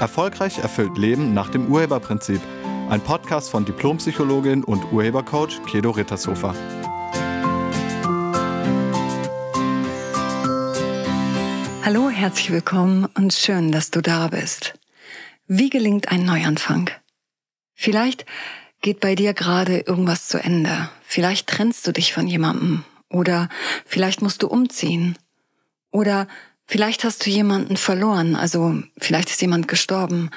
Erfolgreich erfüllt Leben nach dem Urheberprinzip. Ein Podcast von Diplompsychologin und Urhebercoach Kedo Rittershofer. Hallo, herzlich willkommen und schön, dass du da bist. Wie gelingt ein Neuanfang? Vielleicht geht bei dir gerade irgendwas zu Ende. Vielleicht trennst du dich von jemandem oder vielleicht musst du umziehen oder Vielleicht hast du jemanden verloren, also vielleicht ist jemand gestorben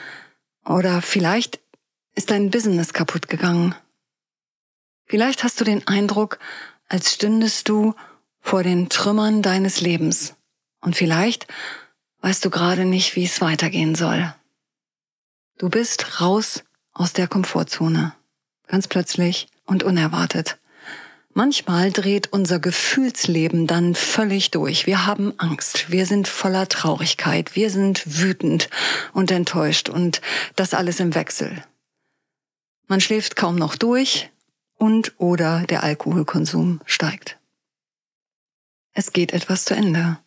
oder vielleicht ist dein Business kaputt gegangen. Vielleicht hast du den Eindruck, als stündest du vor den Trümmern deines Lebens und vielleicht weißt du gerade nicht, wie es weitergehen soll. Du bist raus aus der Komfortzone, ganz plötzlich und unerwartet. Manchmal dreht unser Gefühlsleben dann völlig durch. Wir haben Angst, wir sind voller Traurigkeit, wir sind wütend und enttäuscht und das alles im Wechsel. Man schläft kaum noch durch und oder der Alkoholkonsum steigt. Es geht etwas zu Ende.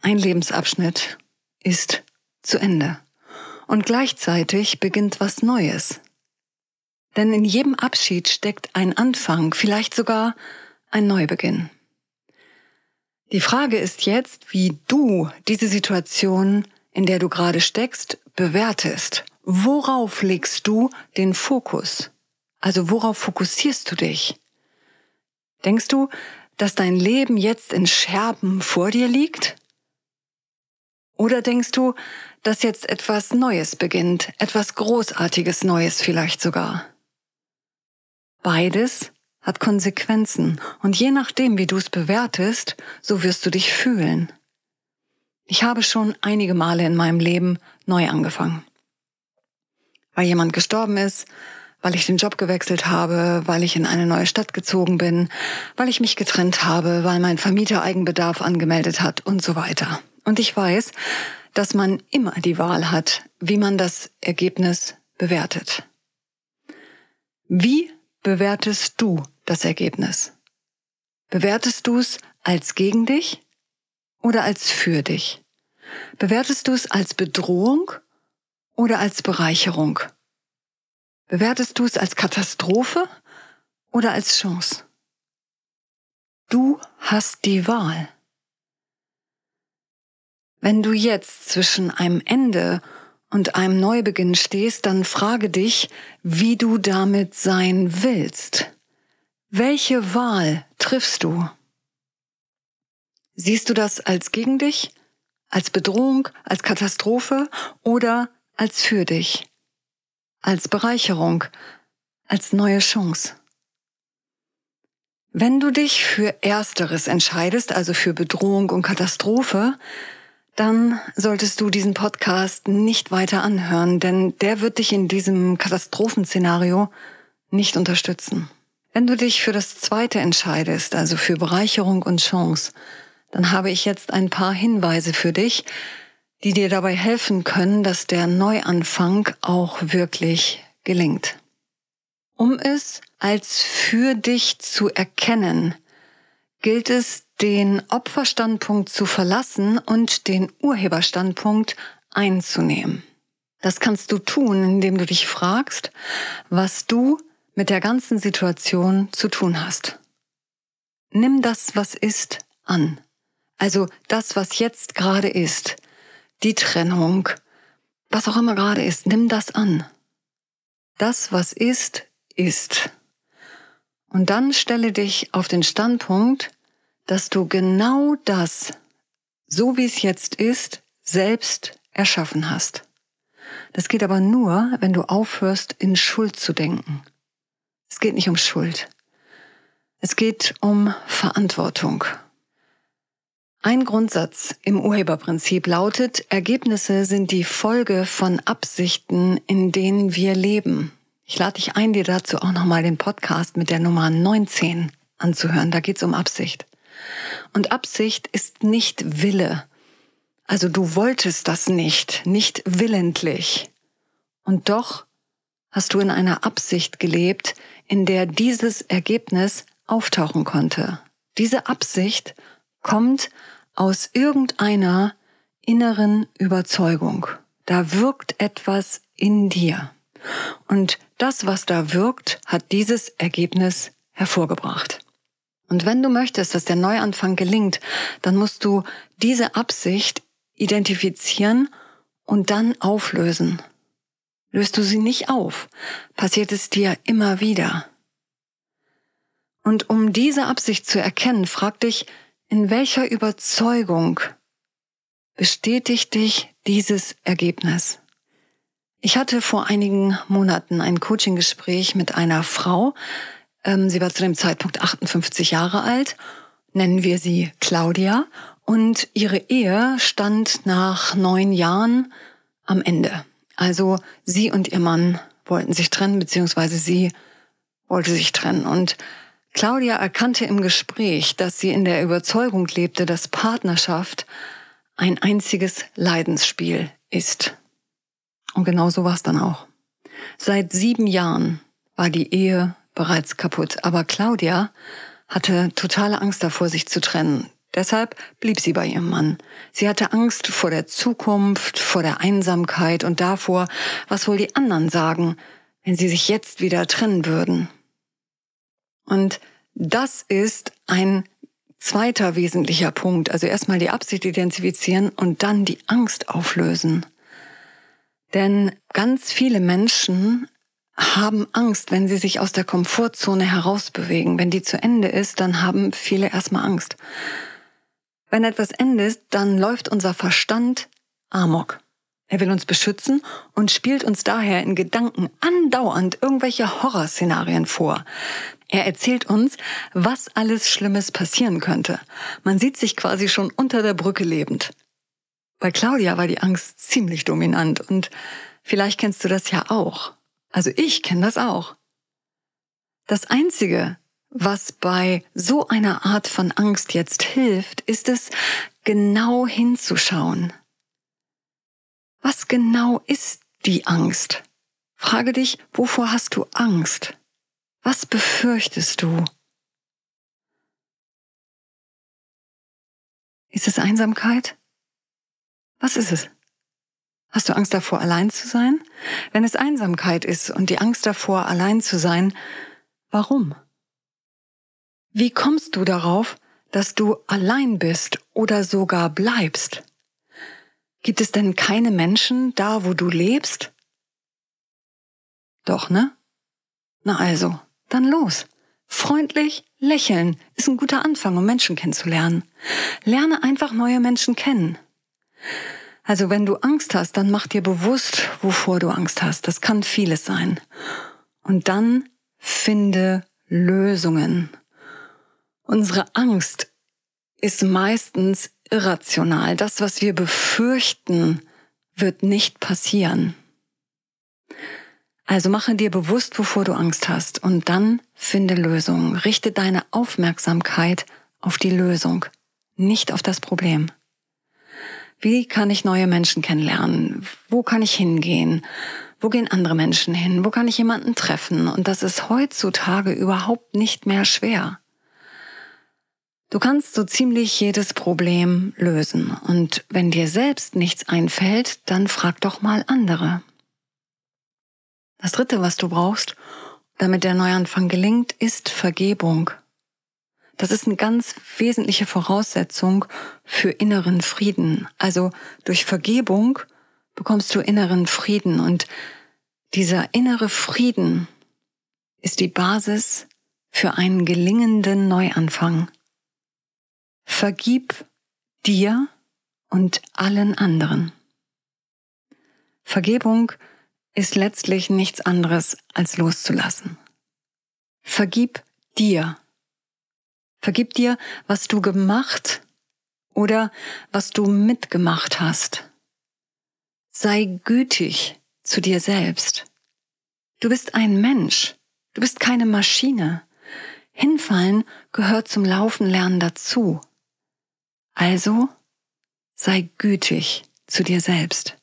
Ein Lebensabschnitt ist zu Ende. Und gleichzeitig beginnt was Neues. Denn in jedem Abschied steckt ein Anfang, vielleicht sogar ein Neubeginn. Die Frage ist jetzt, wie du diese Situation, in der du gerade steckst, bewertest. Worauf legst du den Fokus? Also worauf fokussierst du dich? Denkst du, dass dein Leben jetzt in Scherben vor dir liegt? Oder denkst du, dass jetzt etwas Neues beginnt, etwas Großartiges Neues vielleicht sogar? Beides hat Konsequenzen und je nachdem, wie du es bewertest, so wirst du dich fühlen. Ich habe schon einige Male in meinem Leben neu angefangen. Weil jemand gestorben ist, weil ich den Job gewechselt habe, weil ich in eine neue Stadt gezogen bin, weil ich mich getrennt habe, weil mein Vermieter Eigenbedarf angemeldet hat und so weiter. Und ich weiß, dass man immer die Wahl hat, wie man das Ergebnis bewertet. Wie bewertest du das Ergebnis? Bewertest du es als gegen dich oder als für dich? Bewertest du es als Bedrohung oder als Bereicherung? Bewertest du es als Katastrophe oder als Chance? Du hast die Wahl. Wenn du jetzt zwischen einem Ende und einem Neubeginn stehst, dann frage dich, wie du damit sein willst. Welche Wahl triffst du? Siehst du das als gegen dich, als Bedrohung, als Katastrophe oder als für dich, als Bereicherung, als neue Chance? Wenn du dich für Ersteres entscheidest, also für Bedrohung und Katastrophe, dann solltest du diesen Podcast nicht weiter anhören, denn der wird dich in diesem Katastrophenszenario nicht unterstützen. Wenn du dich für das Zweite entscheidest, also für Bereicherung und Chance, dann habe ich jetzt ein paar Hinweise für dich, die dir dabei helfen können, dass der Neuanfang auch wirklich gelingt. Um es als für dich zu erkennen, gilt es, den Opferstandpunkt zu verlassen und den Urheberstandpunkt einzunehmen. Das kannst du tun, indem du dich fragst, was du mit der ganzen Situation zu tun hast. Nimm das, was ist, an. Also das, was jetzt gerade ist, die Trennung, was auch immer gerade ist, nimm das an. Das, was ist, ist. Und dann stelle dich auf den Standpunkt, dass du genau das, so wie es jetzt ist, selbst erschaffen hast. Das geht aber nur, wenn du aufhörst, in Schuld zu denken. Es geht nicht um Schuld. Es geht um Verantwortung. Ein Grundsatz im Urheberprinzip lautet, Ergebnisse sind die Folge von Absichten, in denen wir leben. Ich lade dich ein, dir dazu auch nochmal den Podcast mit der Nummer 19 anzuhören. Da geht's um Absicht. Und Absicht ist nicht Wille. Also du wolltest das nicht, nicht willentlich. Und doch hast du in einer Absicht gelebt, in der dieses Ergebnis auftauchen konnte. Diese Absicht kommt aus irgendeiner inneren Überzeugung. da wirkt etwas in dir. Und das, was da wirkt, hat dieses Ergebnis hervorgebracht. Und wenn du möchtest, dass der Neuanfang gelingt, dann musst du diese Absicht identifizieren und dann auflösen. Löst du sie nicht auf, passiert es dir immer wieder. Und um diese Absicht zu erkennen, frag dich, in welcher Überzeugung bestätigt dich dieses Ergebnis? Ich hatte vor einigen Monaten ein Coaching-Gespräch mit einer Frau. Ähm, sie war zu dem Zeitpunkt 58 Jahre alt. Nennen wir sie Claudia. Und ihre Ehe stand nach neun Jahren am Ende. Also sie und ihr Mann wollten sich trennen, beziehungsweise sie wollte sich trennen. Und Claudia erkannte im Gespräch, dass sie in der Überzeugung lebte, dass Partnerschaft ein einziges Leidensspiel ist. Und genau so war es dann auch. Seit sieben Jahren war die Ehe bereits kaputt, aber Claudia hatte totale Angst davor, sich zu trennen. Deshalb blieb sie bei ihrem Mann. Sie hatte Angst vor der Zukunft, vor der Einsamkeit und davor, was wohl die anderen sagen, wenn sie sich jetzt wieder trennen würden. Und das ist ein zweiter wesentlicher Punkt. Also erstmal die Absicht identifizieren und dann die Angst auflösen. Denn ganz viele Menschen haben Angst, wenn sie sich aus der Komfortzone herausbewegen. Wenn die zu Ende ist, dann haben viele erstmal Angst. Wenn etwas endet, dann läuft unser Verstand amok. Er will uns beschützen und spielt uns daher in Gedanken andauernd irgendwelche Horrorszenarien vor. Er erzählt uns, was alles Schlimmes passieren könnte. Man sieht sich quasi schon unter der Brücke lebend. Bei Claudia war die Angst ziemlich dominant und vielleicht kennst du das ja auch. Also ich kenne das auch. Das Einzige, was bei so einer Art von Angst jetzt hilft, ist es, genau hinzuschauen. Was genau ist die Angst? Frage dich, wovor hast du Angst? Was befürchtest du? Ist es Einsamkeit? Was ist es? Hast du Angst davor, allein zu sein? Wenn es Einsamkeit ist und die Angst davor, allein zu sein, warum? Wie kommst du darauf, dass du allein bist oder sogar bleibst? Gibt es denn keine Menschen da, wo du lebst? Doch, ne? Na also, dann los. Freundlich lächeln ist ein guter Anfang, um Menschen kennenzulernen. Lerne einfach neue Menschen kennen. Also wenn du Angst hast, dann mach dir bewusst, wovor du Angst hast. Das kann vieles sein. Und dann finde Lösungen. Unsere Angst ist meistens irrational. Das, was wir befürchten, wird nicht passieren. Also mache dir bewusst, wovor du Angst hast und dann finde Lösungen. Richte deine Aufmerksamkeit auf die Lösung, nicht auf das Problem. Wie kann ich neue Menschen kennenlernen? Wo kann ich hingehen? Wo gehen andere Menschen hin? Wo kann ich jemanden treffen? Und das ist heutzutage überhaupt nicht mehr schwer. Du kannst so ziemlich jedes Problem lösen. Und wenn dir selbst nichts einfällt, dann frag doch mal andere. Das Dritte, was du brauchst, damit der Neuanfang gelingt, ist Vergebung. Das ist eine ganz wesentliche Voraussetzung für inneren Frieden. Also durch Vergebung bekommst du inneren Frieden und dieser innere Frieden ist die Basis für einen gelingenden Neuanfang. Vergib dir und allen anderen. Vergebung ist letztlich nichts anderes als loszulassen. Vergib dir. Vergib dir, was du gemacht oder was du mitgemacht hast. Sei gütig zu dir selbst. Du bist ein Mensch. Du bist keine Maschine. Hinfallen gehört zum Laufen lernen dazu. Also sei gütig zu dir selbst.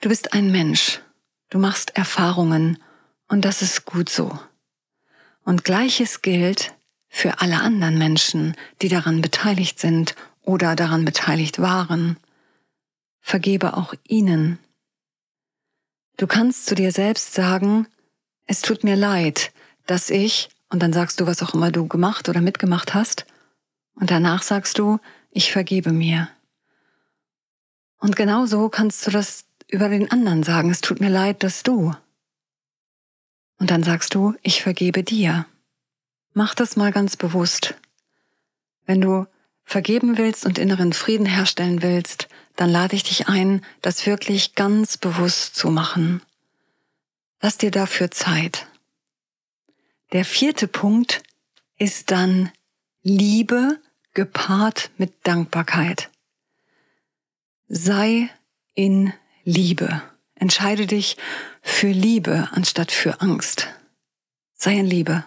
Du bist ein Mensch, du machst Erfahrungen und das ist gut so. Und gleiches gilt für alle anderen Menschen, die daran beteiligt sind oder daran beteiligt waren. vergebe auch ihnen. Du kannst zu dir selbst sagen, es tut mir leid, dass ich, und dann sagst du, was auch immer du gemacht oder mitgemacht hast, und danach sagst du, ich vergebe mir. Und genauso kannst du das über den anderen sagen, es tut mir leid, dass du. Und dann sagst du, ich vergebe dir. Mach das mal ganz bewusst. Wenn du vergeben willst und inneren Frieden herstellen willst, dann lade ich dich ein, das wirklich ganz bewusst zu machen. Lass dir dafür Zeit. Der vierte Punkt ist dann Liebe gepaart mit Dankbarkeit. Sei in Liebe. Entscheide dich für Liebe anstatt für Angst. Sei in Liebe.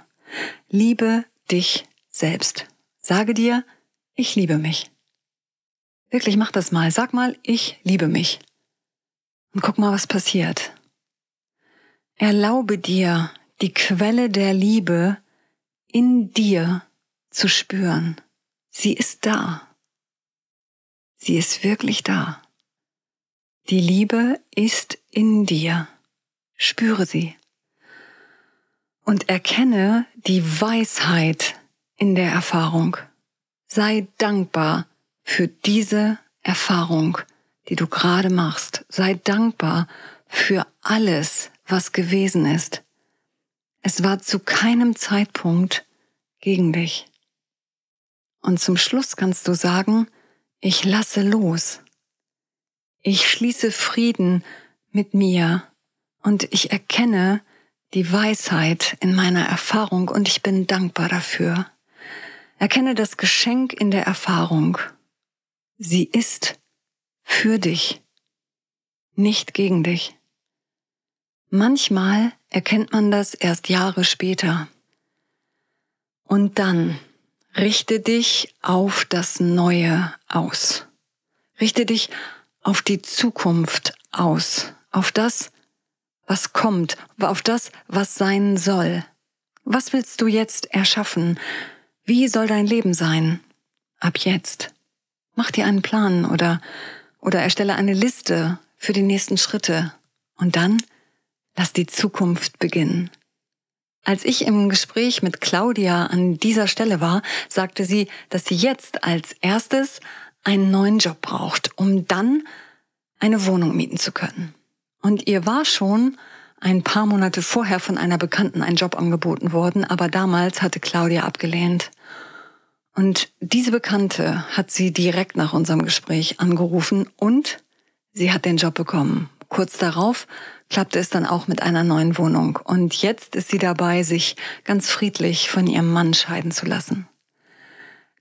Liebe dich selbst. Sage dir, ich liebe mich. Wirklich, mach das mal. Sag mal, ich liebe mich. Und guck mal, was passiert. Erlaube dir, die Quelle der Liebe in dir zu spüren. Sie ist da. Sie ist wirklich da. Die Liebe ist in dir. Spüre sie. Und erkenne die Weisheit in der Erfahrung. Sei dankbar für diese Erfahrung, die du gerade machst. Sei dankbar für alles, was gewesen ist. Es war zu keinem Zeitpunkt gegen dich. Und zum Schluss kannst du sagen, ich lasse los. Ich schließe Frieden mit mir und ich erkenne die Weisheit in meiner Erfahrung und ich bin dankbar dafür. Erkenne das Geschenk in der Erfahrung. Sie ist für dich, nicht gegen dich. Manchmal erkennt man das erst Jahre später. Und dann richte dich auf das Neue aus. Richte dich auf die Zukunft aus, auf das, was kommt, auf das, was sein soll. Was willst du jetzt erschaffen? Wie soll dein Leben sein? Ab jetzt. Mach dir einen Plan oder, oder erstelle eine Liste für die nächsten Schritte. Und dann lass die Zukunft beginnen. Als ich im Gespräch mit Claudia an dieser Stelle war, sagte sie, dass sie jetzt als erstes einen neuen Job braucht, um dann eine Wohnung mieten zu können. Und ihr war schon ein paar Monate vorher von einer Bekannten ein Job angeboten worden, aber damals hatte Claudia abgelehnt. Und diese Bekannte hat sie direkt nach unserem Gespräch angerufen und sie hat den Job bekommen. Kurz darauf klappte es dann auch mit einer neuen Wohnung und jetzt ist sie dabei, sich ganz friedlich von ihrem Mann scheiden zu lassen.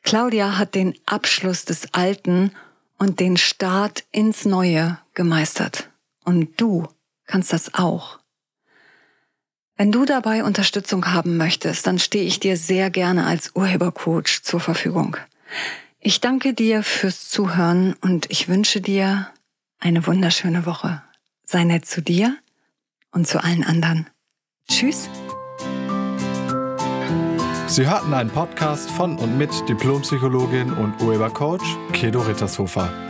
Claudia hat den Abschluss des Alten und den Start ins Neue gemeistert. Und du kannst das auch. Wenn du dabei Unterstützung haben möchtest, dann stehe ich dir sehr gerne als Urhebercoach zur Verfügung. Ich danke dir fürs Zuhören und ich wünsche dir eine wunderschöne Woche. Sei nett zu dir und zu allen anderen. Tschüss. Sie hörten einen Podcast von und mit Diplompsychologin und Urhebercoach Kedo Rittershofer.